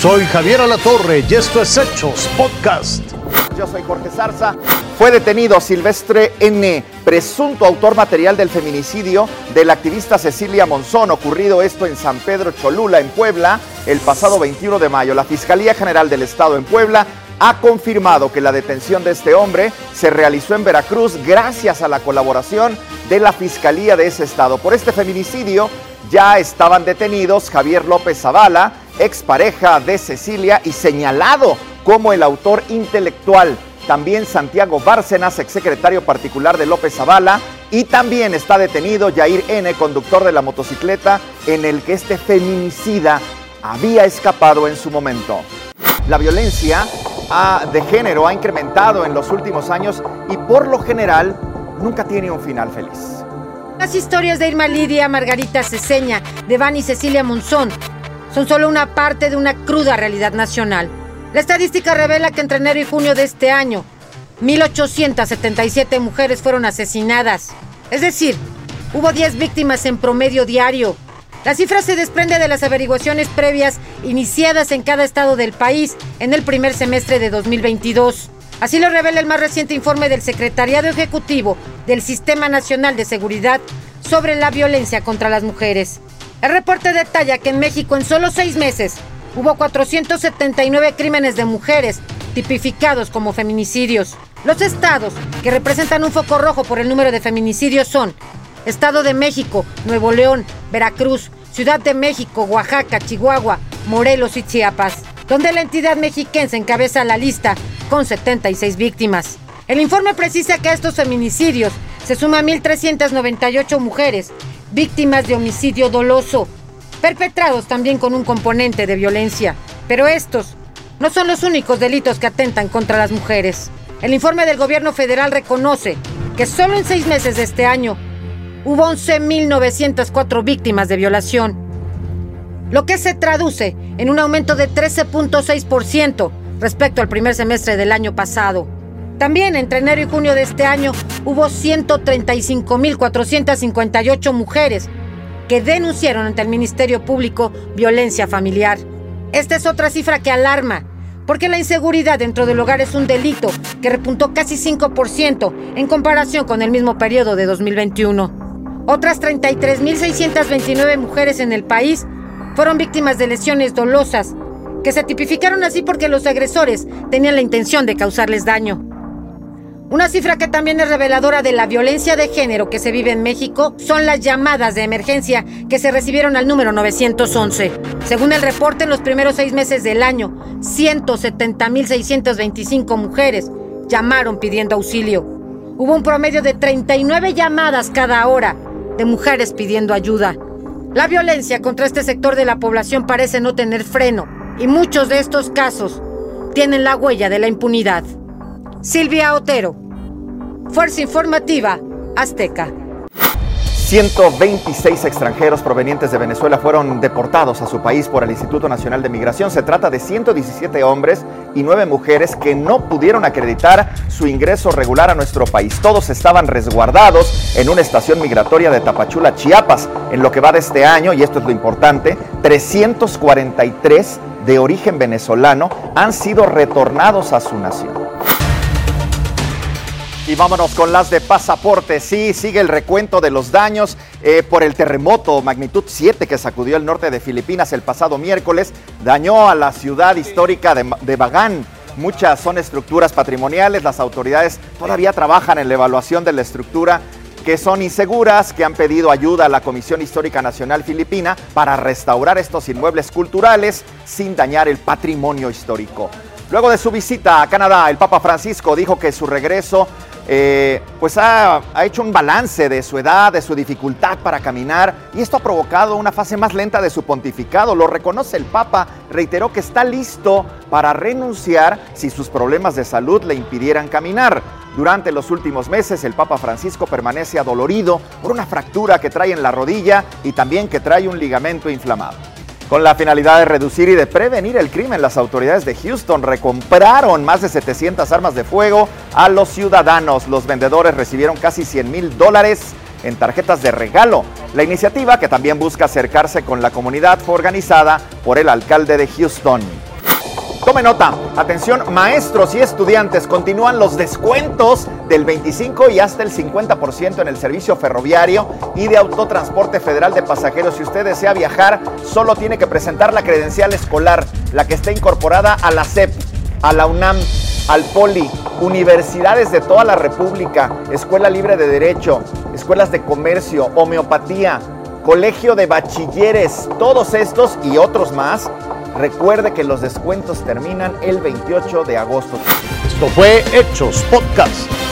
Soy Javier Alatorre y esto es Hechos Podcast. Yo soy Jorge Zarza. Fue detenido Silvestre N., presunto autor material del feminicidio de la activista Cecilia Monzón, ocurrido esto en San Pedro Cholula, en Puebla, el pasado 21 de mayo. La Fiscalía General del Estado en Puebla ha confirmado que la detención de este hombre se realizó en Veracruz gracias a la colaboración de la Fiscalía de ese estado. Por este feminicidio ya estaban detenidos Javier López Zavala, expareja de Cecilia y señalado como el autor intelectual. También Santiago Bárcenas, exsecretario particular de López Zavala. Y también está detenido Jair N., conductor de la motocicleta en el que este feminicida había escapado en su momento. La violencia de género ha incrementado en los últimos años y por lo general nunca tiene un final feliz. Las historias de Irma Lidia, Margarita Ceseña, de Van y Cecilia Monzón son solo una parte de una cruda realidad nacional. La estadística revela que entre enero y junio de este año, 1.877 mujeres fueron asesinadas. Es decir, hubo 10 víctimas en promedio diario. La cifra se desprende de las averiguaciones previas iniciadas en cada estado del país en el primer semestre de 2022. Así lo revela el más reciente informe del Secretariado Ejecutivo del Sistema Nacional de Seguridad sobre la violencia contra las mujeres. El reporte detalla que en México en solo seis meses hubo 479 crímenes de mujeres tipificados como feminicidios. Los estados que representan un foco rojo por el número de feminicidios son Estado de México, Nuevo León, Veracruz, Ciudad de México, Oaxaca, Chihuahua, Morelos y Chiapas, donde la entidad mexiquense encabeza la lista con 76 víctimas. El informe precisa que a estos feminicidios se suman 1.398 mujeres víctimas de homicidio doloso, perpetrados también con un componente de violencia. Pero estos no son los únicos delitos que atentan contra las mujeres. El informe del gobierno federal reconoce que solo en seis meses de este año hubo 11.904 víctimas de violación, lo que se traduce en un aumento de 13.6% respecto al primer semestre del año pasado. También entre enero y junio de este año hubo 135.458 mujeres que denunciaron ante el Ministerio Público violencia familiar. Esta es otra cifra que alarma, porque la inseguridad dentro del hogar es un delito que repuntó casi 5% en comparación con el mismo periodo de 2021. Otras 33.629 mujeres en el país fueron víctimas de lesiones dolosas, que se tipificaron así porque los agresores tenían la intención de causarles daño. Una cifra que también es reveladora de la violencia de género que se vive en México son las llamadas de emergencia que se recibieron al número 911. Según el reporte, en los primeros seis meses del año, 170.625 mujeres llamaron pidiendo auxilio. Hubo un promedio de 39 llamadas cada hora de mujeres pidiendo ayuda. La violencia contra este sector de la población parece no tener freno y muchos de estos casos tienen la huella de la impunidad. Silvia Otero, Fuerza Informativa Azteca. 126 extranjeros provenientes de Venezuela fueron deportados a su país por el Instituto Nacional de Migración. Se trata de 117 hombres y 9 mujeres que no pudieron acreditar su ingreso regular a nuestro país. Todos estaban resguardados en una estación migratoria de Tapachula, Chiapas. En lo que va de este año, y esto es lo importante, 343 de origen venezolano han sido retornados a su nación. Y vámonos con las de pasaporte. Sí, sigue el recuento de los daños eh, por el terremoto magnitud 7 que sacudió el norte de Filipinas el pasado miércoles. Dañó a la ciudad histórica de, de Bagán. Muchas son estructuras patrimoniales. Las autoridades todavía trabajan en la evaluación de la estructura que son inseguras, que han pedido ayuda a la Comisión Histórica Nacional Filipina para restaurar estos inmuebles culturales sin dañar el patrimonio histórico. Luego de su visita a Canadá, el Papa Francisco dijo que su regreso eh, pues ha, hecho un balance de su edad, de su dificultad para caminar y esto ha provocado una fase más lenta de su pontificado. Lo reconoce el Papa, reiteró que está listo para renunciar si sus problemas de salud le impidieran caminar. Durante los últimos meses el Papa Francisco permanece adolorido por una fractura que trae en la rodilla y también que trae un ligamento inflamado. Con la finalidad de reducir y de prevenir el crimen, las autoridades de Houston recompraron más de 700 armas de fuego a los ciudadanos. Los vendedores recibieron casi 100 mil dólares en tarjetas de regalo. La iniciativa, que también busca acercarse con la comunidad, fue organizada por el alcalde de Houston. Tome nota, atención maestros y estudiantes, continúan los descuentos del 25 y hasta el 50% en el servicio ferroviario y de autotransporte federal de pasajeros. Si usted desea viajar, solo tiene que presentar la credencial escolar, la que está incorporada a la CEP, a la UNAM, al POLI, universidades de toda la República, Escuela Libre de Derecho, escuelas de comercio, homeopatía, colegio de bachilleres, todos estos y otros más Recuerde que los descuentos terminan el 28 de agosto. Esto fue Hechos Podcast.